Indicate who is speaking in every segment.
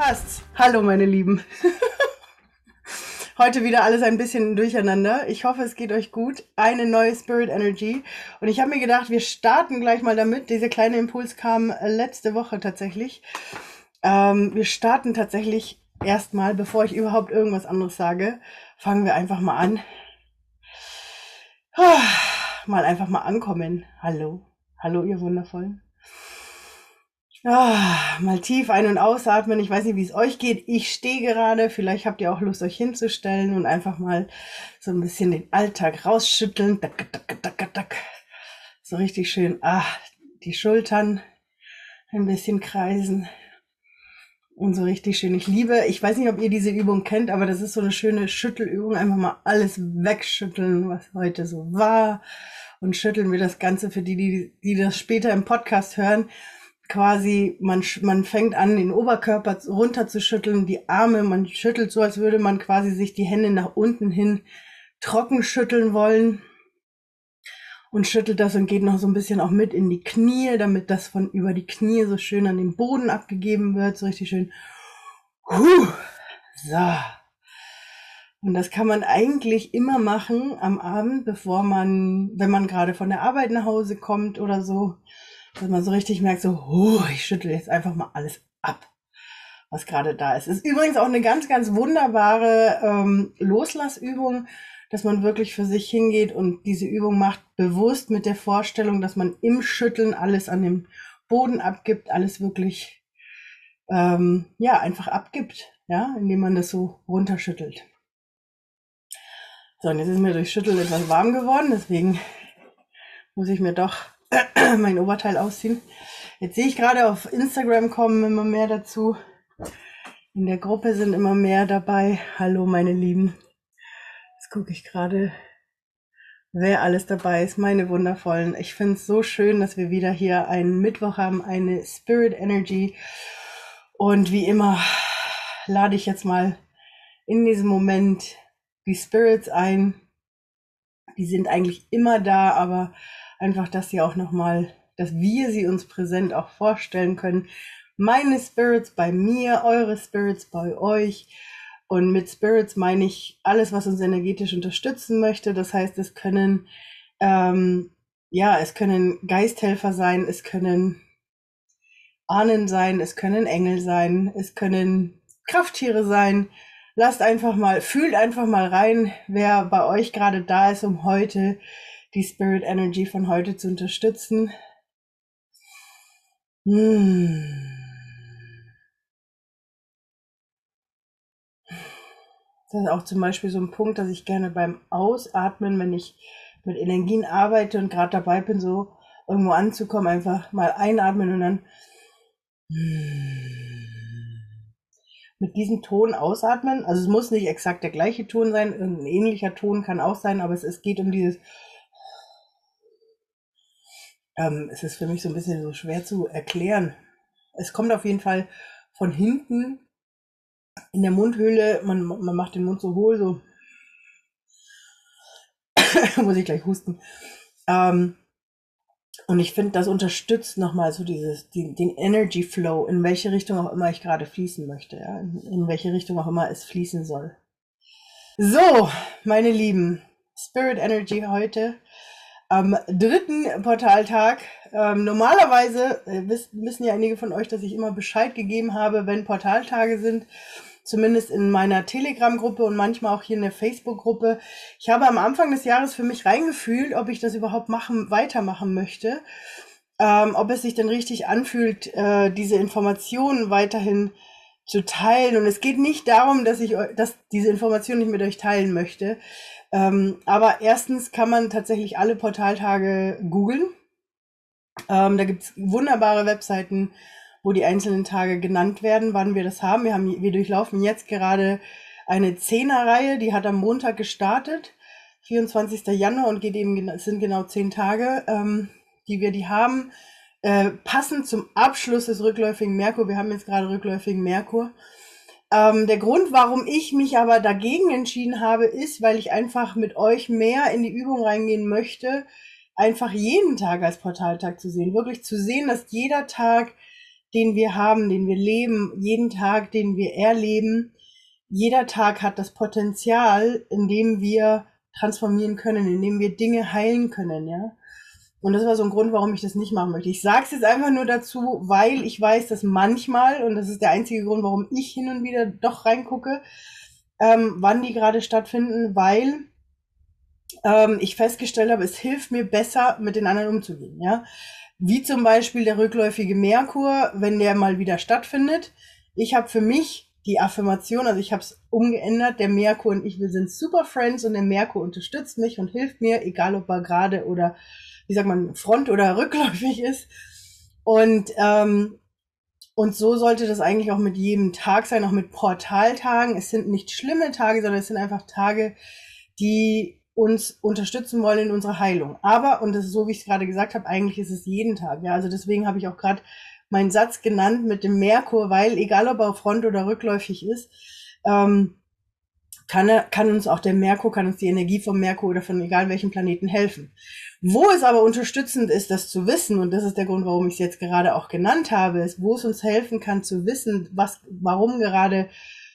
Speaker 1: passt's. Hallo, meine Lieben. Heute wieder alles ein bisschen durcheinander. Ich hoffe, es geht euch gut. Eine neue Spirit Energy. Und ich habe mir gedacht, wir starten gleich mal damit. Dieser kleine Impuls kam äh, letzte Woche tatsächlich. Ähm, wir starten tatsächlich erstmal, bevor ich überhaupt irgendwas anderes sage, fangen wir einfach mal an. Ah, mal einfach mal ankommen. Hallo. Hallo, ihr Wundervollen. Ah, mal tief ein- und ausatmen. Ich weiß nicht, wie es euch geht. Ich stehe gerade. Vielleicht habt ihr auch Lust, euch hinzustellen und einfach mal so ein bisschen den Alltag rausschütteln. Dack, dack, dack, dack. So richtig schön. Ah, die Schultern ein bisschen kreisen. Und so richtig schön. Ich liebe, ich weiß nicht, ob ihr diese Übung kennt, aber das ist so eine schöne Schüttelübung. Einfach mal alles wegschütteln, was heute so war. Und schütteln wir das Ganze für die, die, die das später im Podcast hören quasi, man, man fängt an, den Oberkörper runter zu schütteln, die Arme, man schüttelt so, als würde man quasi sich die Hände nach unten hin trocken schütteln wollen und schüttelt das und geht noch so ein bisschen auch mit in die Knie, damit das von über die Knie so schön an den Boden abgegeben wird, so richtig schön. Huh, so. Und das kann man eigentlich immer machen am Abend, bevor man, wenn man gerade von der Arbeit nach Hause kommt oder so dass man so richtig merkt, so, oh, ich schüttel jetzt einfach mal alles ab, was gerade da ist. Ist übrigens auch eine ganz, ganz wunderbare ähm, Loslassübung, dass man wirklich für sich hingeht und diese Übung macht, bewusst mit der Vorstellung, dass man im Schütteln alles an dem Boden abgibt, alles wirklich, ähm, ja, einfach abgibt, ja, indem man das so runterschüttelt. So, und jetzt ist mir durch Schütteln etwas warm geworden, deswegen muss ich mir doch mein Oberteil ausziehen. Jetzt sehe ich gerade auf Instagram kommen immer mehr dazu. In der Gruppe sind immer mehr dabei. Hallo meine Lieben. Jetzt gucke ich gerade, wer alles dabei ist. Meine wundervollen. Ich finde es so schön, dass wir wieder hier einen Mittwoch haben, eine Spirit Energy. Und wie immer lade ich jetzt mal in diesem Moment die Spirits ein. Die sind eigentlich immer da, aber einfach, dass sie auch nochmal, dass wir sie uns präsent auch vorstellen können. Meine Spirits bei mir, eure Spirits bei euch. Und mit Spirits meine ich alles, was uns energetisch unterstützen möchte. Das heißt, es können, ähm, ja, es können Geisthelfer sein, es können Ahnen sein, es können Engel sein, es können Krafttiere sein. Lasst einfach mal, fühlt einfach mal rein, wer bei euch gerade da ist, um heute die Spirit Energy von heute zu unterstützen. Hm. Das ist auch zum Beispiel so ein Punkt, dass ich gerne beim Ausatmen, wenn ich mit Energien arbeite und gerade dabei bin, so irgendwo anzukommen, einfach mal einatmen und dann mit diesem Ton ausatmen. Also es muss nicht exakt der gleiche Ton sein, ein ähnlicher Ton kann auch sein, aber es, es geht um dieses ähm, es ist für mich so ein bisschen so schwer zu erklären. Es kommt auf jeden Fall von hinten in der Mundhöhle, man, man macht den Mund so hohl, so muss ich gleich husten. Ähm, und ich finde, das unterstützt nochmal so dieses, die, den Energy Flow, in welche Richtung auch immer ich gerade fließen möchte, ja? in, in welche Richtung auch immer es fließen soll. So, meine Lieben, Spirit Energy heute am dritten Portaltag. Ähm, normalerweise äh, wissen, wissen ja einige von euch, dass ich immer Bescheid gegeben habe, wenn Portaltage sind. Zumindest in meiner Telegram-Gruppe und manchmal auch hier in der Facebook-Gruppe. Ich habe am Anfang des Jahres für mich reingefühlt, ob ich das überhaupt machen, weitermachen möchte. Ähm, ob es sich denn richtig anfühlt, äh, diese Informationen weiterhin zu teilen. Und es geht nicht darum, dass ich dass diese Informationen nicht mit euch teilen möchte. Ähm, aber erstens kann man tatsächlich alle Portaltage googeln. Ähm, da gibt's wunderbare Webseiten, wo die einzelnen Tage genannt werden, wann wir das haben. Wir, haben, wir durchlaufen jetzt gerade eine Zehnerreihe, die hat am Montag gestartet, 24. Januar und geht eben, sind genau zehn Tage, ähm, die wir die haben. Äh, passend zum Abschluss des rückläufigen Merkur, wir haben jetzt gerade rückläufigen Merkur, ähm, der Grund, warum ich mich aber dagegen entschieden habe, ist, weil ich einfach mit euch mehr in die Übung reingehen möchte, einfach jeden Tag als Portaltag zu sehen. Wirklich zu sehen, dass jeder Tag den wir haben, den wir leben, jeden Tag, den wir erleben, jeder Tag hat das Potenzial, in dem wir transformieren können, in dem wir Dinge heilen können, ja. Und das war so ein Grund, warum ich das nicht machen möchte. Ich sage es jetzt einfach nur dazu, weil ich weiß, dass manchmal, und das ist der einzige Grund, warum ich hin und wieder doch reingucke, ähm, wann die gerade stattfinden, weil ähm, ich festgestellt habe, es hilft mir besser, mit den anderen umzugehen. Ja? Wie zum Beispiel der rückläufige Merkur, wenn der mal wieder stattfindet. Ich habe für mich die Affirmation, also ich habe es umgeändert, der Merkur und ich, wir sind super Friends und der Merkur unterstützt mich und hilft mir, egal ob er gerade oder, wie sagt man, front- oder rückläufig ist. Und, ähm, und so sollte das eigentlich auch mit jedem Tag sein, auch mit Portaltagen. Es sind nicht schlimme Tage, sondern es sind einfach Tage, die uns unterstützen wollen in unserer Heilung. Aber, und das ist so, wie ich es gerade gesagt habe, eigentlich ist es jeden Tag. Ja, also deswegen habe ich auch gerade meinen Satz genannt mit dem Merkur, weil egal ob er front- oder rückläufig ist, ähm, kann, er, kann uns auch der Merkur, kann uns die Energie vom Merkur oder von egal welchem Planeten helfen. Wo es aber unterstützend ist, das zu wissen, und das ist der Grund, warum ich es jetzt gerade auch genannt habe, ist, wo es uns helfen kann zu wissen, was, warum gerade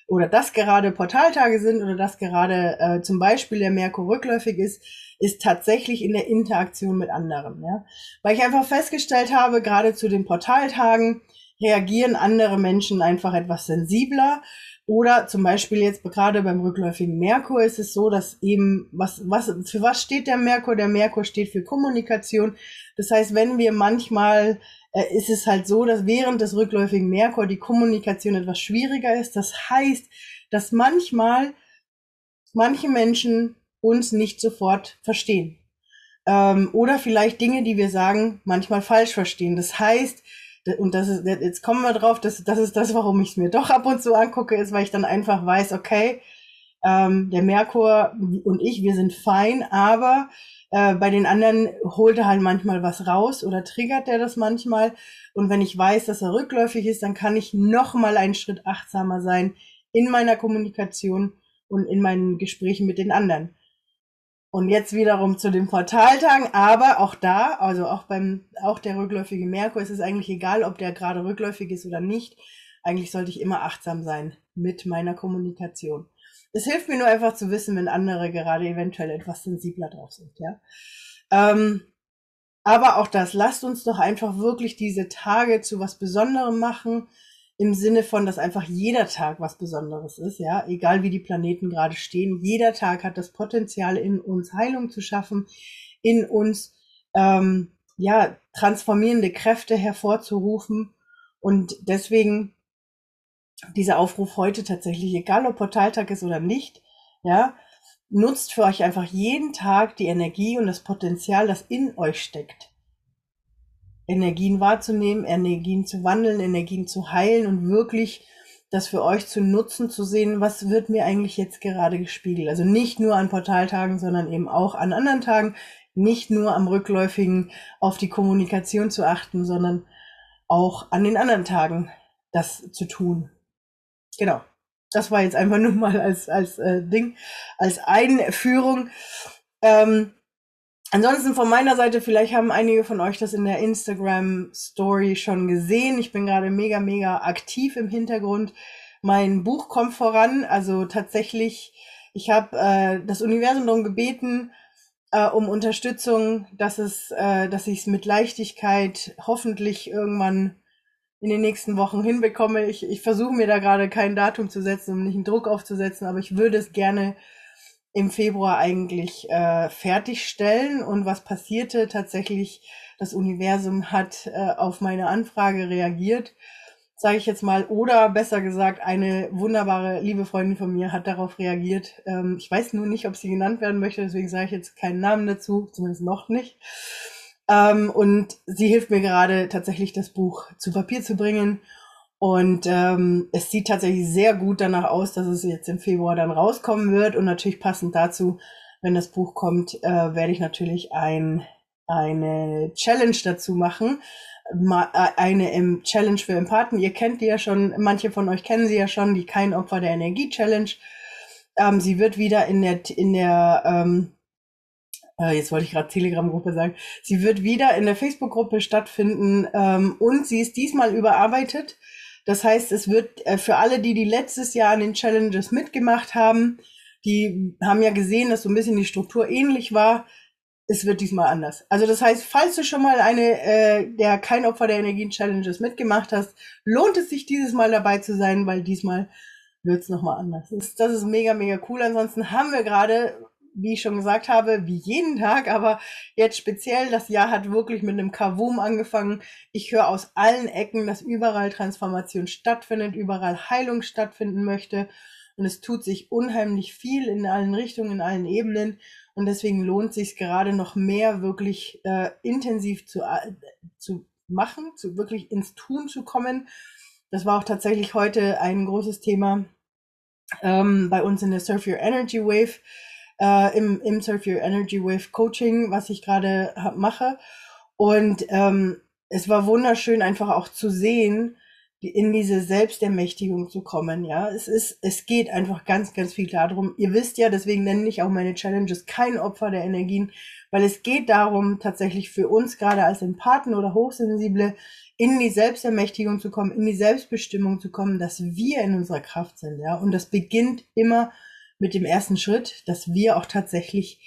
Speaker 1: oder dass gerade Portaltage sind oder dass gerade äh, zum Beispiel der Merkur rückläufig ist, ist tatsächlich in der Interaktion mit anderen. Ja? Weil ich einfach festgestellt habe, gerade zu den Portaltagen reagieren andere Menschen einfach etwas sensibler. Oder zum Beispiel jetzt gerade beim rückläufigen Merkur ist es so, dass eben, was, was, für was steht der Merkur? Der Merkur steht für Kommunikation. Das heißt, wenn wir manchmal ist es halt so, dass während des rückläufigen Merkur die Kommunikation etwas schwieriger ist. Das heißt, dass manchmal manche Menschen uns nicht sofort verstehen. Ähm, oder vielleicht Dinge, die wir sagen, manchmal falsch verstehen. Das heißt, und das ist, jetzt kommen wir drauf, das, das ist das, warum ich es mir doch ab und zu angucke, ist, weil ich dann einfach weiß, okay, ähm, der Merkur und ich, wir sind fein, aber äh, bei den anderen holt er halt manchmal was raus oder triggert er das manchmal. Und wenn ich weiß, dass er rückläufig ist, dann kann ich noch mal einen Schritt achtsamer sein in meiner Kommunikation und in meinen Gesprächen mit den anderen. Und jetzt wiederum zu den Portaltagen, aber auch da, also auch beim, auch der rückläufige Merkur, ist es eigentlich egal, ob der gerade rückläufig ist oder nicht. Eigentlich sollte ich immer achtsam sein mit meiner Kommunikation. Es hilft mir nur einfach zu wissen, wenn andere gerade eventuell etwas sensibler drauf sind, ja. Ähm, aber auch das, lasst uns doch einfach wirklich diese Tage zu was Besonderem machen, im Sinne von, dass einfach jeder Tag was Besonderes ist, ja, egal wie die Planeten gerade stehen. Jeder Tag hat das Potenzial, in uns Heilung zu schaffen, in uns ähm, ja transformierende Kräfte hervorzurufen. Und deswegen dieser Aufruf heute tatsächlich, egal ob Portaltag ist oder nicht, ja, nutzt für euch einfach jeden Tag die Energie und das Potenzial, das in euch steckt. Energien wahrzunehmen, Energien zu wandeln, Energien zu heilen und wirklich das für euch zu nutzen, zu sehen, was wird mir eigentlich jetzt gerade gespiegelt. Also nicht nur an Portaltagen, sondern eben auch an anderen Tagen, nicht nur am rückläufigen auf die Kommunikation zu achten, sondern auch an den anderen Tagen das zu tun. Genau. Das war jetzt einfach nur mal als, als äh, Ding, als Einführung. Ähm, ansonsten von meiner Seite, vielleicht haben einige von euch das in der Instagram Story schon gesehen. Ich bin gerade mega, mega aktiv im Hintergrund. Mein Buch kommt voran. Also tatsächlich, ich habe äh, das Universum darum gebeten, äh, um Unterstützung, dass es, äh, dass ich es mit Leichtigkeit hoffentlich irgendwann in den nächsten Wochen hinbekomme. Ich, ich versuche mir da gerade kein Datum zu setzen, um nicht einen Druck aufzusetzen, aber ich würde es gerne im Februar eigentlich äh, fertigstellen. Und was passierte tatsächlich? Das Universum hat äh, auf meine Anfrage reagiert, sage ich jetzt mal, oder besser gesagt, eine wunderbare liebe Freundin von mir hat darauf reagiert. Ähm, ich weiß nur nicht, ob sie genannt werden möchte, deswegen sage ich jetzt keinen Namen dazu, zumindest noch nicht. Ähm, und sie hilft mir gerade tatsächlich das Buch zu Papier zu bringen. Und ähm, es sieht tatsächlich sehr gut danach aus, dass es jetzt im Februar dann rauskommen wird. Und natürlich passend dazu, wenn das Buch kommt, äh, werde ich natürlich ein, eine Challenge dazu machen. Ma äh, eine im Challenge für Empathen. Ihr kennt die ja schon, manche von euch kennen sie ja schon, die Kein Opfer der Energie Challenge. Ähm, sie wird wieder in der, in der ähm, äh, jetzt wollte ich gerade Telegram-Gruppe sagen, sie wird wieder in der Facebook-Gruppe stattfinden ähm, und sie ist diesmal überarbeitet. Das heißt, es wird äh, für alle, die die letztes Jahr an den Challenges mitgemacht haben, die haben ja gesehen, dass so ein bisschen die Struktur ähnlich war. Es wird diesmal anders. Also das heißt, falls du schon mal eine äh, der kein Opfer der Energien Challenges mitgemacht hast, lohnt es sich dieses Mal dabei zu sein, weil diesmal wird es nochmal anders. Das ist mega, mega cool. Ansonsten haben wir gerade wie ich schon gesagt habe, wie jeden Tag, aber jetzt speziell, das Jahr hat wirklich mit einem Kavum angefangen. Ich höre aus allen Ecken, dass überall Transformation stattfindet, überall Heilung stattfinden möchte. Und es tut sich unheimlich viel in allen Richtungen, in allen Ebenen. Und deswegen lohnt sich gerade noch mehr wirklich äh, intensiv zu, äh, zu machen, zu wirklich ins Tun zu kommen. Das war auch tatsächlich heute ein großes Thema ähm, bei uns in der Surf Your Energy Wave äh, im, im Surf Your Energy Wave Coaching, was ich gerade mache. Und ähm, es war wunderschön, einfach auch zu sehen, in diese Selbstermächtigung zu kommen. Ja, es ist, es geht einfach ganz, ganz viel darum. Ihr wisst ja, deswegen nenne ich auch meine Challenges kein Opfer der Energien, weil es geht darum, tatsächlich für uns gerade als Empathen oder Hochsensible in die Selbstermächtigung zu kommen, in die Selbstbestimmung zu kommen, dass wir in unserer Kraft sind. Ja, und das beginnt immer mit dem ersten Schritt, dass wir auch tatsächlich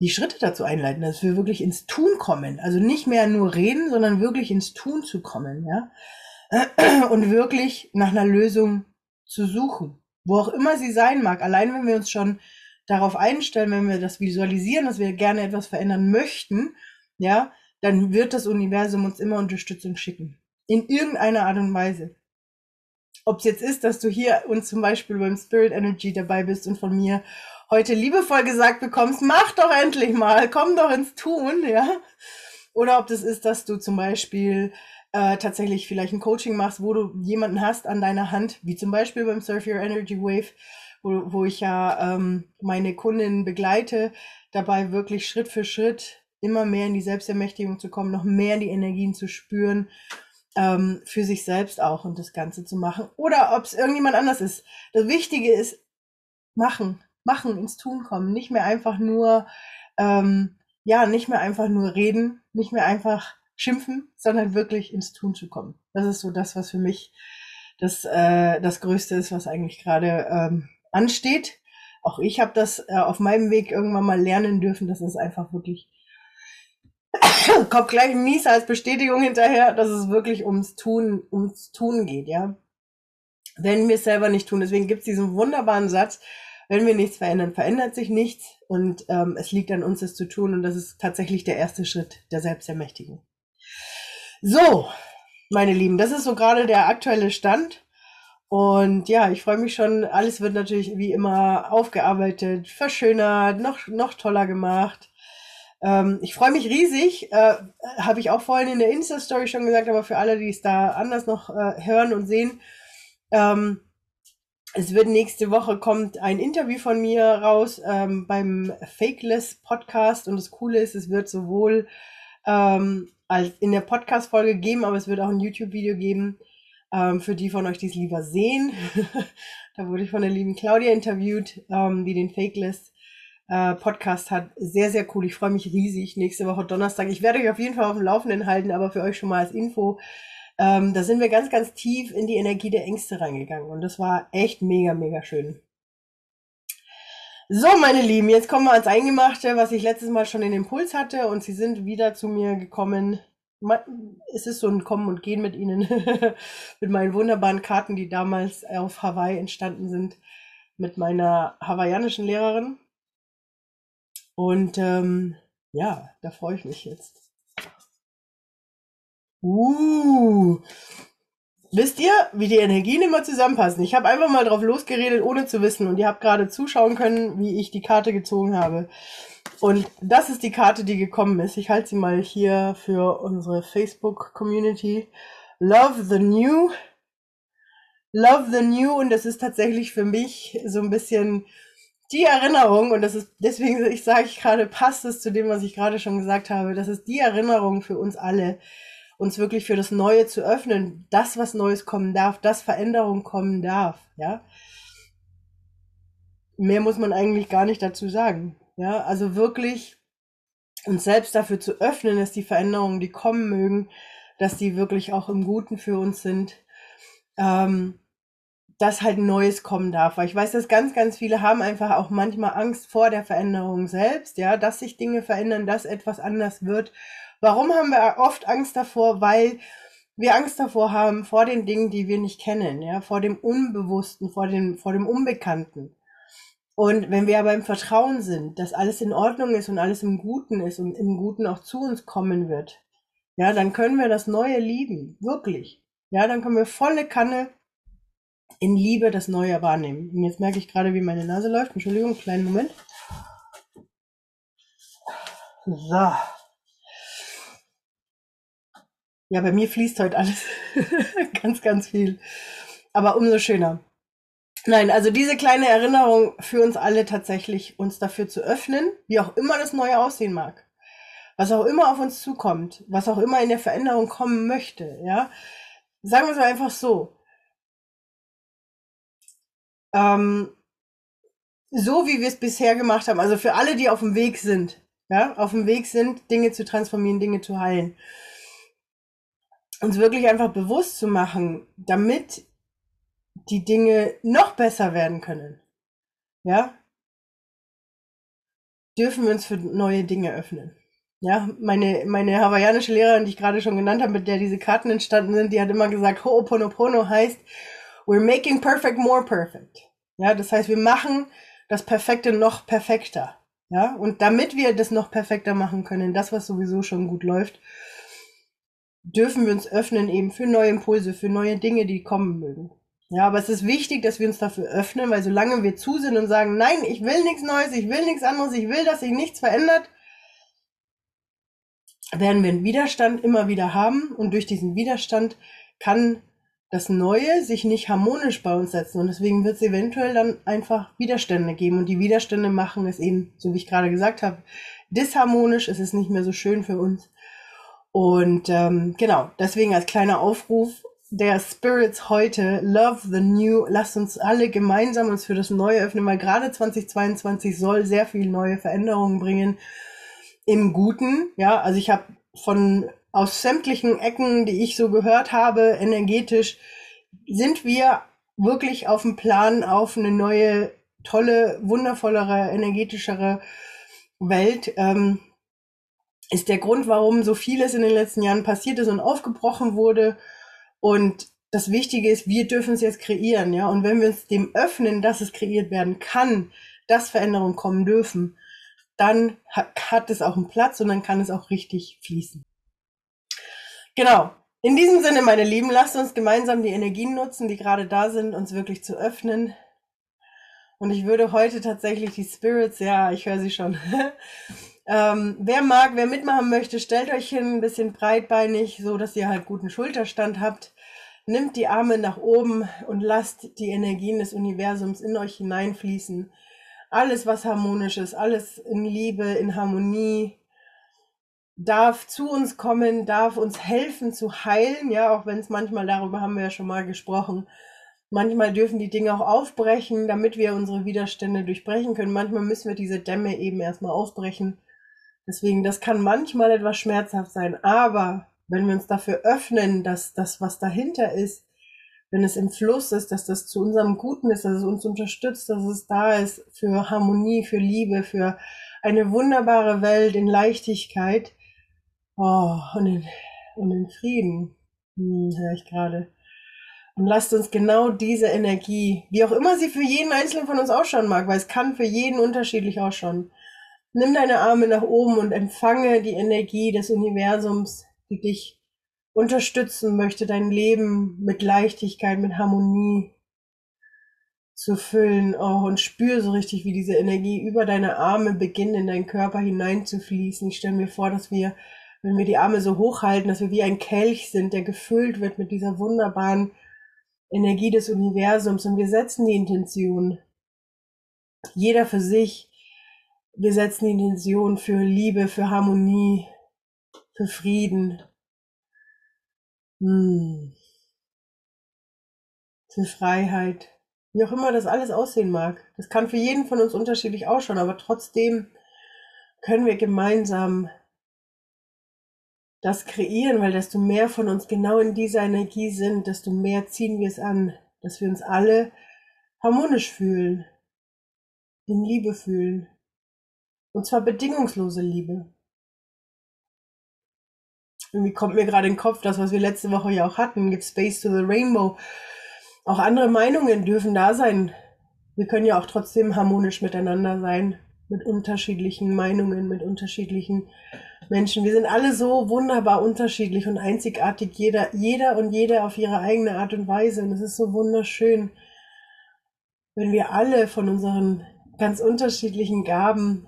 Speaker 1: die Schritte dazu einleiten, dass wir wirklich ins Tun kommen. Also nicht mehr nur reden, sondern wirklich ins Tun zu kommen, ja. Und wirklich nach einer Lösung zu suchen. Wo auch immer sie sein mag. Allein wenn wir uns schon darauf einstellen, wenn wir das visualisieren, dass wir gerne etwas verändern möchten, ja, dann wird das Universum uns immer Unterstützung schicken. In irgendeiner Art und Weise ob es jetzt ist, dass du hier und zum Beispiel beim Spirit Energy dabei bist und von mir heute liebevoll gesagt bekommst, mach doch endlich mal, komm doch ins Tun, ja. Oder ob das ist, dass du zum Beispiel äh, tatsächlich vielleicht ein Coaching machst, wo du jemanden hast an deiner Hand, wie zum Beispiel beim Surf Your Energy Wave, wo, wo ich ja ähm, meine Kundinnen begleite, dabei wirklich Schritt für Schritt immer mehr in die Selbstermächtigung zu kommen, noch mehr die Energien zu spüren ähm, für sich selbst auch und das Ganze zu machen. Oder ob es irgendjemand anders ist. Das Wichtige ist, machen, machen, ins Tun kommen. Nicht mehr einfach nur, ähm, ja, nicht mehr einfach nur reden, nicht mehr einfach schimpfen, sondern wirklich ins Tun zu kommen. Das ist so das, was für mich das, äh, das Größte ist, was eigentlich gerade ähm, ansteht. Auch ich habe das äh, auf meinem Weg irgendwann mal lernen dürfen, dass es einfach wirklich kommt gleich ein Mies als Bestätigung hinterher, dass es wirklich ums Tun, ums Tun geht, ja. Wenn wir es selber nicht tun. Deswegen gibt es diesen wunderbaren Satz, wenn wir nichts verändern, verändert sich nichts und ähm, es liegt an uns, es zu tun und das ist tatsächlich der erste Schritt der Selbstermächtigung. So, meine Lieben, das ist so gerade der aktuelle Stand. Und ja, ich freue mich schon. Alles wird natürlich wie immer aufgearbeitet, verschönert, noch, noch toller gemacht. Ähm, ich freue mich riesig, äh, habe ich auch vorhin in der Insta-Story schon gesagt, aber für alle, die es da anders noch äh, hören und sehen, ähm, es wird nächste Woche kommt ein Interview von mir raus ähm, beim Fakeless Podcast und das Coole ist, es wird sowohl ähm, als in der Podcast-Folge geben, aber es wird auch ein YouTube-Video geben ähm, für die von euch, die es lieber sehen. da wurde ich von der lieben Claudia interviewt, ähm, die den Fakeless äh, Podcast hat. Sehr, sehr cool. Ich freue mich riesig. Nächste Woche Donnerstag. Ich werde euch auf jeden Fall auf dem Laufenden halten, aber für euch schon mal als Info. Ähm, da sind wir ganz, ganz tief in die Energie der Ängste reingegangen. Und das war echt mega, mega schön. So, meine Lieben, jetzt kommen wir ans Eingemachte, was ich letztes Mal schon in Impuls hatte. Und sie sind wieder zu mir gekommen. Es ist so ein Kommen und Gehen mit ihnen. mit meinen wunderbaren Karten, die damals auf Hawaii entstanden sind. Mit meiner hawaiianischen Lehrerin. Und ähm, ja, da freue ich mich jetzt. Uh, wisst ihr, wie die Energien immer zusammenpassen? Ich habe einfach mal drauf losgeredet, ohne zu wissen. Und ihr habt gerade zuschauen können, wie ich die Karte gezogen habe. Und das ist die Karte, die gekommen ist. Ich halte sie mal hier für unsere Facebook-Community. Love the New. Love the New. Und das ist tatsächlich für mich so ein bisschen die Erinnerung, und das ist deswegen, ich sage ich gerade, passt es zu dem, was ich gerade schon gesagt habe, das ist die Erinnerung für uns alle, uns wirklich für das Neue zu öffnen, das, was Neues kommen darf, das Veränderung kommen darf, ja. Mehr muss man eigentlich gar nicht dazu sagen, ja. Also wirklich uns selbst dafür zu öffnen, dass die Veränderungen, die kommen mögen, dass die wirklich auch im Guten für uns sind, ähm, dass halt Neues kommen darf. Weil ich weiß, dass ganz, ganz viele haben einfach auch manchmal Angst vor der Veränderung selbst, ja, dass sich Dinge verändern, dass etwas anders wird. Warum haben wir oft Angst davor? Weil wir Angst davor haben, vor den Dingen, die wir nicht kennen, ja, vor dem Unbewussten, vor dem, vor dem Unbekannten. Und wenn wir aber im Vertrauen sind, dass alles in Ordnung ist und alles im Guten ist und im Guten auch zu uns kommen wird, ja, dann können wir das Neue lieben, wirklich. Ja, dann können wir volle Kanne in Liebe das Neue wahrnehmen. Und jetzt merke ich gerade, wie meine Nase läuft. Entschuldigung, kleinen Moment. So. Ja, bei mir fließt heute alles ganz, ganz viel. Aber umso schöner. Nein, also diese kleine Erinnerung für uns alle tatsächlich, uns dafür zu öffnen, wie auch immer das Neue aussehen mag. Was auch immer auf uns zukommt, was auch immer in der Veränderung kommen möchte, ja. Sagen wir es einfach so. Ähm, so wie wir es bisher gemacht haben, also für alle, die auf dem Weg sind, ja, auf dem Weg sind, Dinge zu transformieren, Dinge zu heilen uns wirklich einfach bewusst zu machen, damit die Dinge noch besser werden können. Ja? Dürfen wir uns für neue Dinge öffnen. Ja, meine, meine hawaiianische Lehrerin, die ich gerade schon genannt habe, mit der diese Karten entstanden sind, die hat immer gesagt, Ho'oponopono heißt, we're making perfect more perfect. Ja, das heißt, wir machen das Perfekte noch perfekter. Ja, und damit wir das noch perfekter machen können, das, was sowieso schon gut läuft, dürfen wir uns öffnen eben für neue Impulse, für neue Dinge, die kommen mögen. Ja, aber es ist wichtig, dass wir uns dafür öffnen, weil solange wir zu sind und sagen, nein, ich will nichts Neues, ich will nichts anderes, ich will, dass sich nichts verändert, werden wir einen Widerstand immer wieder haben und durch diesen Widerstand kann das Neue sich nicht harmonisch bei uns setzen. Und deswegen wird es eventuell dann einfach Widerstände geben. Und die Widerstände machen es eben, so wie ich gerade gesagt habe, disharmonisch, es ist nicht mehr so schön für uns. Und ähm, genau, deswegen als kleiner Aufruf der Spirits heute, Love the New, lasst uns alle gemeinsam uns für das Neue öffnen, weil gerade 2022 soll sehr viel neue Veränderungen bringen im Guten. Ja, also ich habe von aus sämtlichen Ecken, die ich so gehört habe, energetisch, sind wir wirklich auf dem Plan auf eine neue, tolle, wundervollere, energetischere Welt. Ähm, ist der Grund, warum so vieles in den letzten Jahren passiert ist und aufgebrochen wurde. Und das Wichtige ist, wir dürfen es jetzt kreieren, ja. Und wenn wir uns dem öffnen, dass es kreiert werden kann, dass Veränderungen kommen dürfen, dann hat es auch einen Platz und dann kann es auch richtig fließen. Genau. In diesem Sinne, meine Lieben, lasst uns gemeinsam die Energien nutzen, die gerade da sind, uns wirklich zu öffnen. Und ich würde heute tatsächlich die Spirits, ja, ich höre sie schon, Ähm, wer mag, wer mitmachen möchte, stellt euch hin, ein bisschen breitbeinig, so dass ihr halt guten Schulterstand habt. Nimmt die Arme nach oben und lasst die Energien des Universums in euch hineinfließen. Alles, was harmonisch ist, alles in Liebe, in Harmonie, darf zu uns kommen, darf uns helfen zu heilen, ja, auch wenn es manchmal, darüber haben wir ja schon mal gesprochen, manchmal dürfen die Dinge auch aufbrechen, damit wir unsere Widerstände durchbrechen können. Manchmal müssen wir diese Dämme eben erstmal aufbrechen Deswegen, das kann manchmal etwas schmerzhaft sein, aber wenn wir uns dafür öffnen, dass das, was dahinter ist, wenn es im Fluss ist, dass das zu unserem Guten ist, dass es uns unterstützt, dass es da ist für Harmonie, für Liebe, für eine wunderbare Welt in Leichtigkeit oh, und, in, und in Frieden, hm, höre ich gerade. Und lasst uns genau diese Energie, wie auch immer sie für jeden Einzelnen von uns ausschauen mag, weil es kann für jeden unterschiedlich ausschauen, Nimm deine Arme nach oben und empfange die Energie des Universums, die dich unterstützen möchte, dein Leben mit Leichtigkeit, mit Harmonie zu füllen. Oh, und spür so richtig, wie diese Energie über deine Arme beginnt, in deinen Körper hineinzufließen. Ich stelle mir vor, dass wir, wenn wir die Arme so hochhalten, dass wir wie ein Kelch sind, der gefüllt wird mit dieser wunderbaren Energie des Universums. Und wir setzen die Intention, jeder für sich, wir setzen die Intention für Liebe, für Harmonie, für Frieden, hm. für Freiheit, wie auch immer das alles aussehen mag. Das kann für jeden von uns unterschiedlich ausschauen, aber trotzdem können wir gemeinsam das kreieren, weil desto mehr von uns genau in dieser Energie sind, desto mehr ziehen wir es an, dass wir uns alle harmonisch fühlen, in Liebe fühlen. Und zwar bedingungslose Liebe. Irgendwie kommt mir gerade in den Kopf, das, was wir letzte Woche ja auch hatten, gibt Space to the Rainbow. Auch andere Meinungen dürfen da sein. Wir können ja auch trotzdem harmonisch miteinander sein, mit unterschiedlichen Meinungen, mit unterschiedlichen Menschen. Wir sind alle so wunderbar unterschiedlich und einzigartig, jeder, jeder und jede auf ihre eigene Art und Weise. Und es ist so wunderschön, wenn wir alle von unseren ganz unterschiedlichen Gaben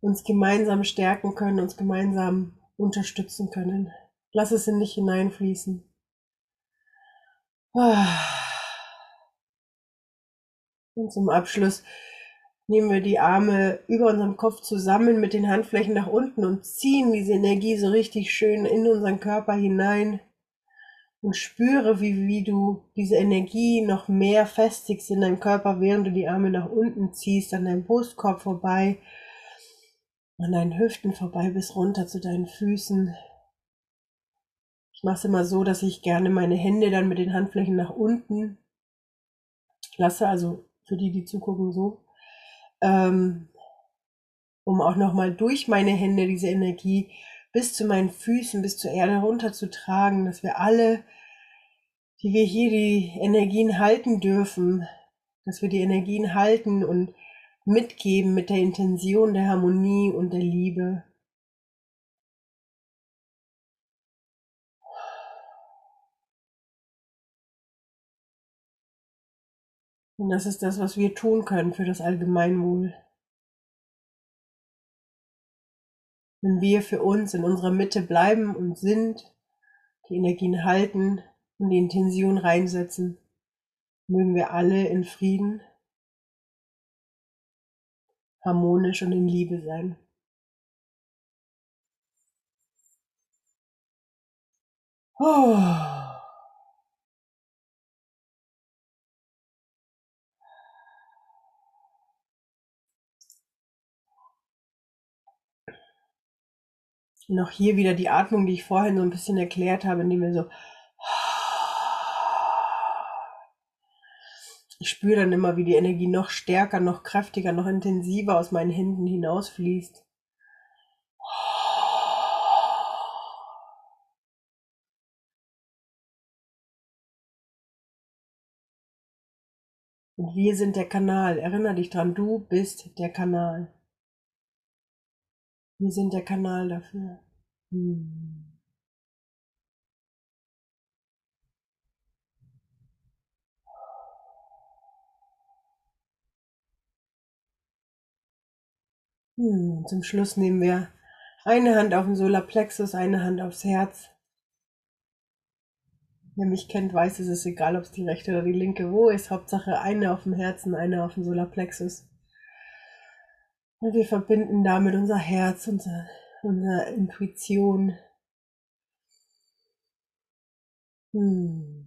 Speaker 1: uns gemeinsam stärken können, uns gemeinsam unterstützen können. Lass es in dich hineinfließen. Und zum Abschluss nehmen wir die Arme über unserem Kopf zusammen mit den Handflächen nach unten und ziehen diese Energie so richtig schön in unseren Körper hinein und spüre, wie, wie du diese Energie noch mehr festigst in deinem Körper, während du die Arme nach unten ziehst, an deinem Brustkorb vorbei, an deinen Hüften vorbei bis runter zu deinen Füßen. Ich mache es immer so, dass ich gerne meine Hände dann mit den Handflächen nach unten lasse, also für die, die zugucken, so, ähm, um auch nochmal durch meine Hände diese Energie bis zu meinen Füßen, bis zur Erde runterzutragen, dass wir alle, die wir hier die Energien halten dürfen, dass wir die Energien halten und mitgeben mit der Intention der Harmonie und der Liebe. Und das ist das, was wir tun können für das Allgemeinwohl. Wenn wir für uns in unserer Mitte bleiben und sind, die Energien halten und die Intention reinsetzen, mögen wir alle in Frieden, harmonisch und in Liebe sein. Oh. Auch hier wieder die Atmung, die ich vorhin so ein bisschen erklärt habe, indem wir so. Ich spüre dann immer, wie die Energie noch stärker, noch kräftiger, noch intensiver aus meinen Händen hinausfließt. Und wir sind der Kanal. Erinner dich dran, du bist der Kanal. Wir sind der Kanal dafür. Hm. Hm, zum Schluss nehmen wir eine Hand auf den Solarplexus, eine Hand aufs Herz. Wer mich kennt, weiß, es ist egal, ob es die rechte oder die linke wo ist. Hauptsache eine auf dem Herzen, eine auf dem Solarplexus. Und wir verbinden damit unser Herz, unser, unsere Intuition. Hm.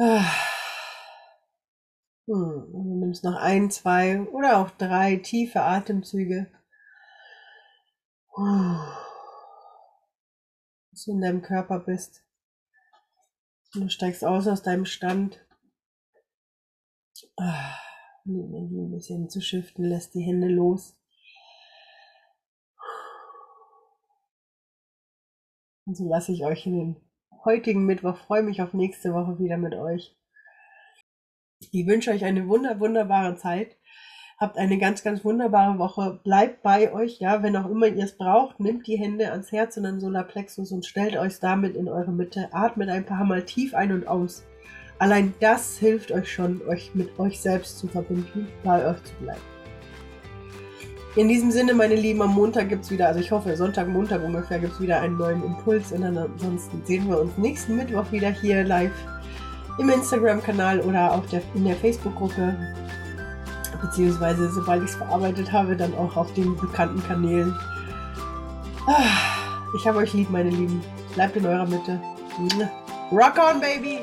Speaker 1: Ah. Hm. Du nimmst noch ein, zwei oder auch drei tiefe Atemzüge. Dass du in deinem Körper bist. Und du steigst aus aus deinem Stand. Ah, die Energie ein bisschen zu shiften, lässt die Hände los. Und so lasse ich euch in den heutigen Mittwoch. Freue mich auf nächste Woche wieder mit euch. Ich wünsche euch eine wunder, wunderbare Zeit. Habt eine ganz, ganz wunderbare Woche. Bleibt bei euch, ja, wenn auch immer ihr es braucht. Nehmt die Hände ans Herz und an Solarplexus und stellt euch damit in eure Mitte. Atmet ein paar Mal tief ein und aus. Allein das hilft euch schon, euch mit euch selbst zu verbinden, bei euch zu bleiben. In diesem Sinne, meine Lieben, am Montag gibt es wieder, also ich hoffe, Sonntag, Montag ungefähr gibt es wieder einen neuen Impuls. Und ansonsten sehen wir uns nächsten Mittwoch wieder hier live im Instagram-Kanal oder auf der, in der Facebook-Gruppe beziehungsweise sobald ich es verarbeitet habe, dann auch auf den bekannten Kanälen. Ah, Ich habe euch lieb, meine Lieben. Bleibt in eurer Mitte. Rock on, Baby!